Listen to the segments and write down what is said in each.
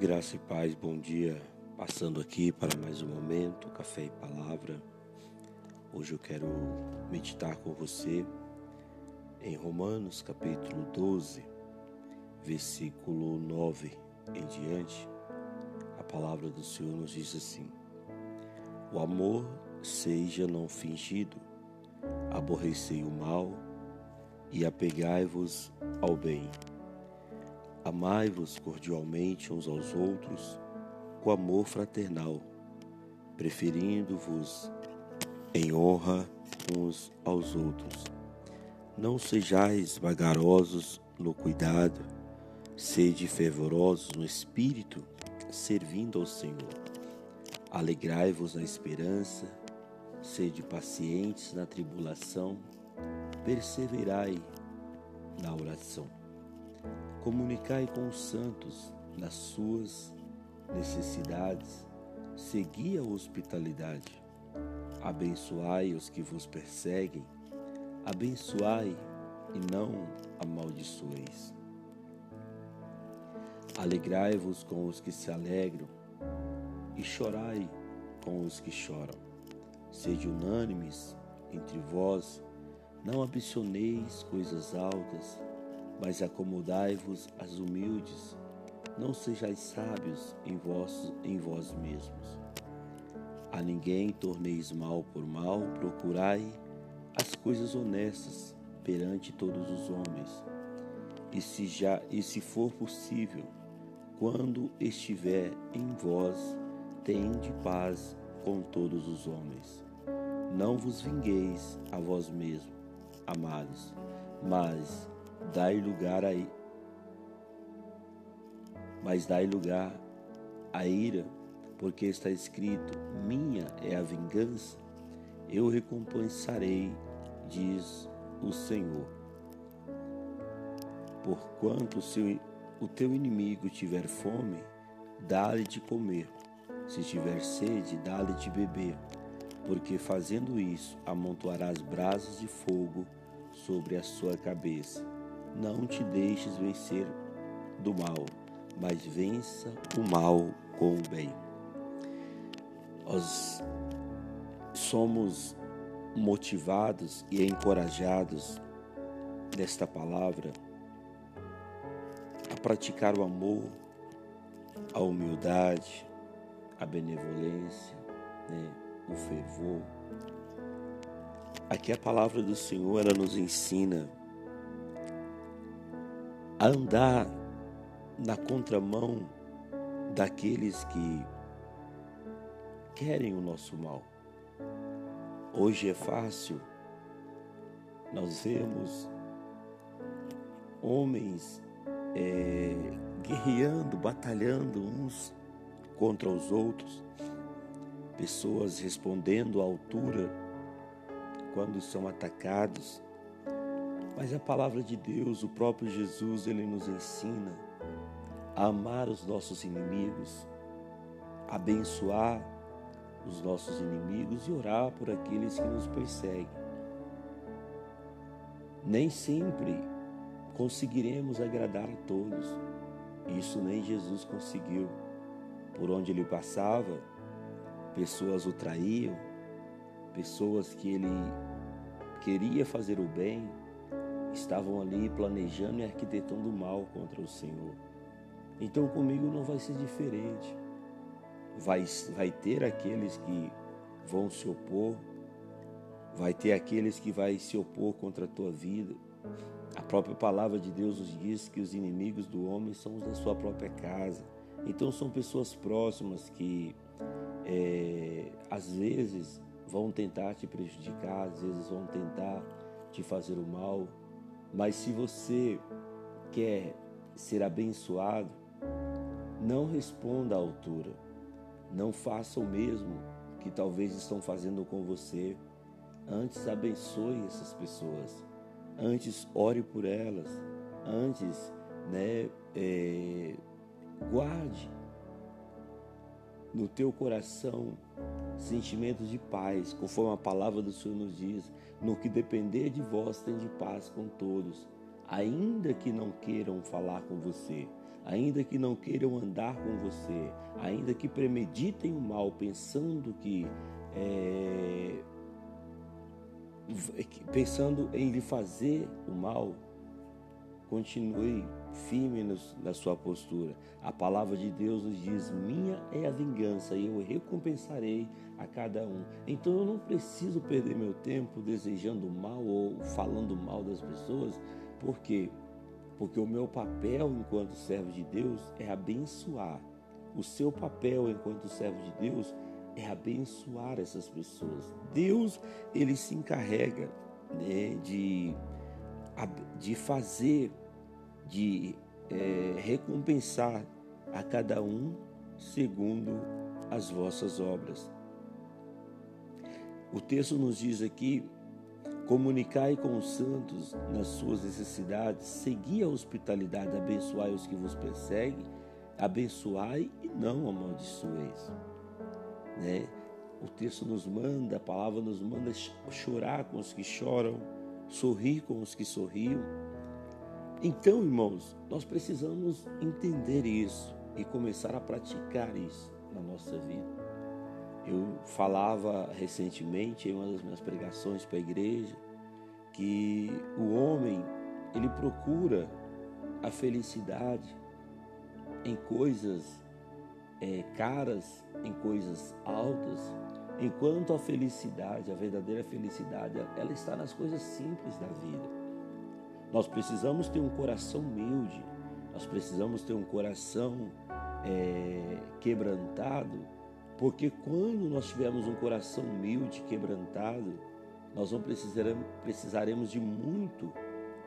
Graça e paz, bom dia. Passando aqui para mais um momento, café e palavra. Hoje eu quero meditar com você em Romanos capítulo 12, versículo 9 em diante. A palavra do Senhor nos diz assim: O amor seja não fingido, aborrecei o mal e apegai-vos ao bem. Amai-vos cordialmente uns aos outros com amor fraternal, preferindo-vos em honra uns aos outros. Não sejais vagarosos no cuidado, sede fervorosos no espírito, servindo ao Senhor. Alegrai-vos na esperança, sede pacientes na tribulação, perseverai na oração. Comunicai com os santos nas suas necessidades, segui a hospitalidade. Abençoai os que vos perseguem, abençoai e não amaldiçoeis. Alegrai-vos com os que se alegram e chorai com os que choram. Sede unânimes entre vós, não ambicioneis coisas altas, mas acomodai-vos às humildes. Não sejais sábios em vós, em vós mesmos. A ninguém torneis mal por mal, procurai as coisas honestas perante todos os homens. E se já e se for possível, quando estiver em vós, tende paz com todos os homens. Não vos vingueis a vós mesmos, amados, mas dai lugar a mas dai lugar à ira, porque está escrito: Minha é a vingança, eu recompensarei, diz o Senhor. Porquanto se o teu inimigo tiver fome, dá-lhe de comer. Se tiver sede, dá-lhe de beber, porque fazendo isso amontoarás brasas de fogo sobre a sua cabeça. Não te deixes vencer do mal, mas vença o mal com o bem. Nós somos motivados e encorajados nesta palavra a praticar o amor, a humildade, a benevolência, né, o fervor. Aqui a palavra do Senhor ela nos ensina a andar na contramão daqueles que querem o nosso mal. Hoje é fácil. Nós vemos homens é, guerreando, batalhando uns contra os outros, pessoas respondendo à altura quando são atacados mas a palavra de Deus, o próprio Jesus, ele nos ensina a amar os nossos inimigos, abençoar os nossos inimigos e orar por aqueles que nos perseguem. Nem sempre conseguiremos agradar a todos. Isso nem Jesus conseguiu. Por onde ele passava, pessoas o traíam, pessoas que ele queria fazer o bem, estavam ali planejando e arquitetando o mal contra o Senhor. Então comigo não vai ser diferente. Vai, vai ter aqueles que vão se opor, vai ter aqueles que vai se opor contra a tua vida. A própria palavra de Deus nos diz que os inimigos do homem são os da sua própria casa. Então são pessoas próximas que é, às vezes vão tentar te prejudicar, às vezes vão tentar te fazer o mal, mas se você quer ser abençoado, não responda à altura. Não faça o mesmo que talvez estão fazendo com você. Antes abençoe essas pessoas. Antes ore por elas. Antes, né, é, guarde no teu coração sentimentos de paz, conforme a palavra do Senhor nos diz. No que depender de vós, tem de paz com todos, ainda que não queiram falar com você, ainda que não queiram andar com você, ainda que premeditem o mal, pensando que é, pensando em lhe fazer o mal, continue firme na sua postura. A palavra de Deus nos diz: Minha é a vingança e eu recompensarei a cada um. Então eu não preciso perder meu tempo desejando mal ou falando mal das pessoas, por quê? Porque o meu papel enquanto servo de Deus é abençoar. O seu papel enquanto servo de Deus é abençoar essas pessoas. Deus, ele se encarrega né, de, de fazer, de é, recompensar a cada um segundo as vossas obras. O texto nos diz aqui: comunicai com os santos nas suas necessidades, segui a hospitalidade, abençoai os que vos perseguem, abençoai e não amaldiçoeis. Né? O texto nos manda, a palavra nos manda chorar com os que choram, sorrir com os que sorriam. Então, irmãos, nós precisamos entender isso e começar a praticar isso na nossa vida. Eu falava recentemente em uma das minhas pregações para a igreja que o homem ele procura a felicidade em coisas é, caras, em coisas altas, enquanto a felicidade, a verdadeira felicidade, ela está nas coisas simples da vida. Nós precisamos ter um coração humilde, nós precisamos ter um coração é, quebrantado porque quando nós tivermos um coração humilde, quebrantado, nós não precisaremos, precisaremos de muito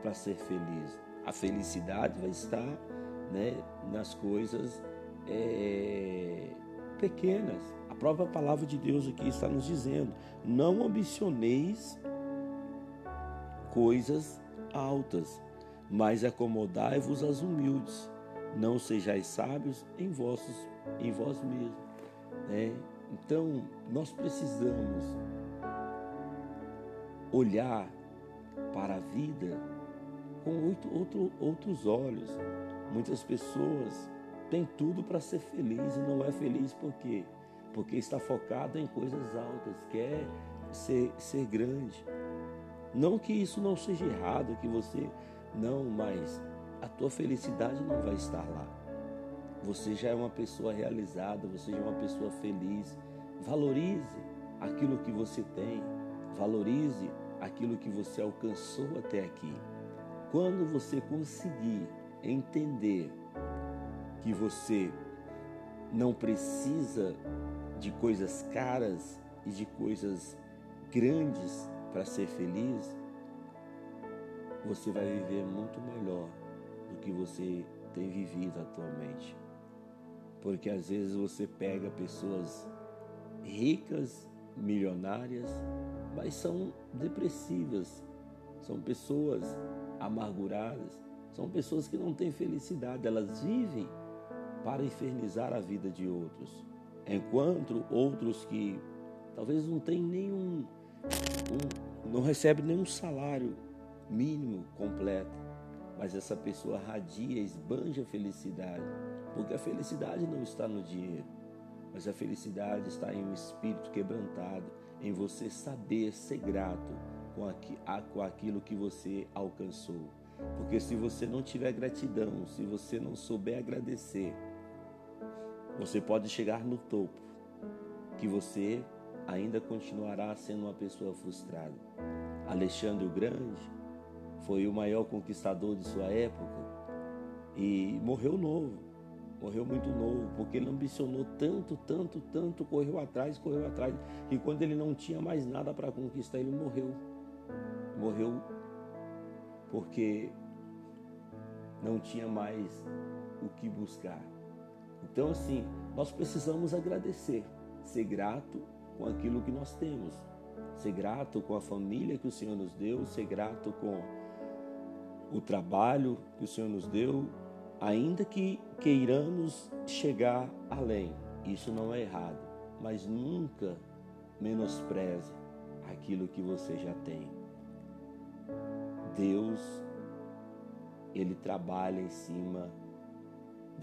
para ser feliz. A felicidade vai estar né, nas coisas é, pequenas. A própria palavra de Deus aqui está nos dizendo: não ambicioneis coisas altas, mas acomodai-vos às humildes. Não sejais sábios em, vossos, em vós mesmos. Né? Então, nós precisamos olhar para a vida com outro, outro, outros olhos. Muitas pessoas têm tudo para ser feliz e não é feliz por quê? Porque está focado em coisas altas, quer ser, ser grande. Não que isso não seja errado, que você. Não, mas a tua felicidade não vai estar lá. Você já é uma pessoa realizada, você já é uma pessoa feliz. Valorize aquilo que você tem, valorize aquilo que você alcançou até aqui. Quando você conseguir entender que você não precisa de coisas caras e de coisas grandes para ser feliz, você vai viver muito melhor do que você tem vivido atualmente. Porque às vezes você pega pessoas ricas, milionárias, mas são depressivas, são pessoas amarguradas, são pessoas que não têm felicidade, elas vivem para infernizar a vida de outros. Enquanto outros que talvez não têm nenhum, um, não recebem nenhum salário mínimo completo, mas essa pessoa radia, esbanja felicidade porque a felicidade não está no dinheiro, mas a felicidade está em um espírito quebrantado, em você saber ser grato com, com aquilo que você alcançou. Porque se você não tiver gratidão, se você não souber agradecer, você pode chegar no topo, que você ainda continuará sendo uma pessoa frustrada. Alexandre o Grande foi o maior conquistador de sua época e morreu novo morreu muito novo, porque ele ambicionou tanto, tanto, tanto, correu atrás, correu atrás, e quando ele não tinha mais nada para conquistar, ele morreu. Morreu porque não tinha mais o que buscar. Então, assim, nós precisamos agradecer, ser grato com aquilo que nós temos, ser grato com a família que o Senhor nos deu, ser grato com o trabalho que o Senhor nos deu, Ainda que queiramos chegar além, isso não é errado, mas nunca menospreze aquilo que você já tem. Deus, Ele trabalha em cima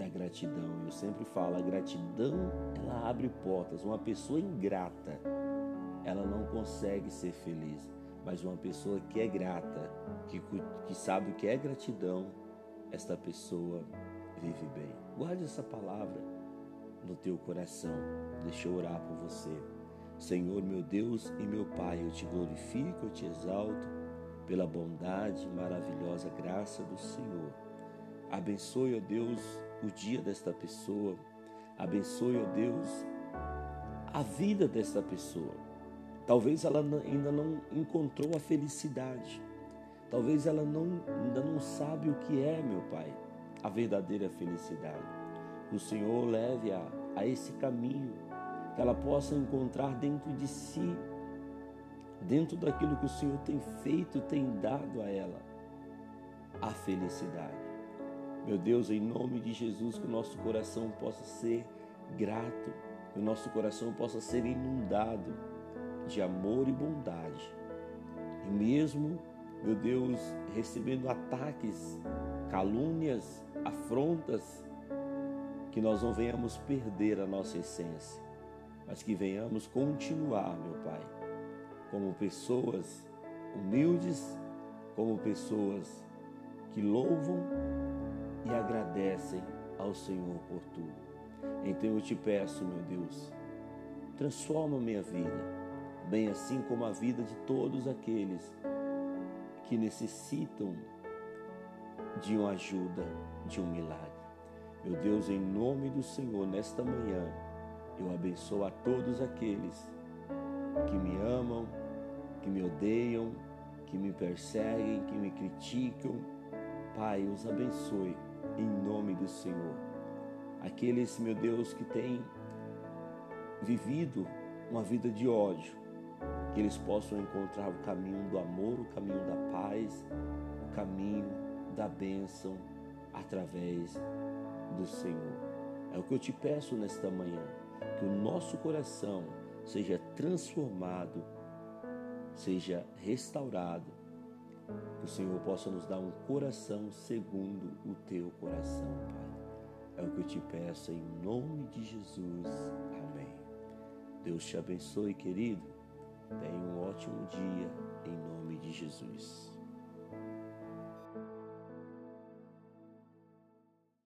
da gratidão. Eu sempre falo, a gratidão, ela abre portas. Uma pessoa ingrata, ela não consegue ser feliz. Mas uma pessoa que é grata, que, que sabe o que é gratidão, esta pessoa vive bem. Guarde essa palavra no teu coração. Deixa eu orar por você. Senhor, meu Deus e meu Pai, eu te glorifico, eu te exalto pela bondade maravilhosa graça do Senhor. Abençoe, ó Deus, o dia desta pessoa. Abençoe, ó Deus, a vida desta pessoa. Talvez ela ainda não encontrou a felicidade. Talvez ela não, ainda não sabe o que é, meu Pai, a verdadeira felicidade. O Senhor leve a, a esse caminho, que ela possa encontrar dentro de si, dentro daquilo que o Senhor tem feito, tem dado a ela, a felicidade. Meu Deus, em nome de Jesus, que o nosso coração possa ser grato, que o nosso coração possa ser inundado de amor e bondade. E mesmo, meu Deus, recebendo ataques, calúnias, afrontas, que nós não venhamos perder a nossa essência, mas que venhamos continuar, meu Pai, como pessoas humildes, como pessoas que louvam e agradecem ao Senhor por tudo. Então eu te peço, meu Deus, transforma minha vida, bem assim como a vida de todos aqueles que necessitam de uma ajuda, de um milagre. Meu Deus, em nome do Senhor, nesta manhã, eu abençoo a todos aqueles que me amam, que me odeiam, que me perseguem, que me criticam. Pai, os abençoe em nome do Senhor. Aqueles, meu Deus, que têm vivido uma vida de ódio, que eles possam encontrar o caminho do amor, o caminho da paz, o caminho da bênção através do Senhor. É o que eu te peço nesta manhã, que o nosso coração seja transformado, seja restaurado que o Senhor possa nos dar um coração segundo o teu coração, Pai. É o que eu te peço em nome de Jesus. Amém. Deus te abençoe, querido. Tenha um ótimo dia em nome de Jesus.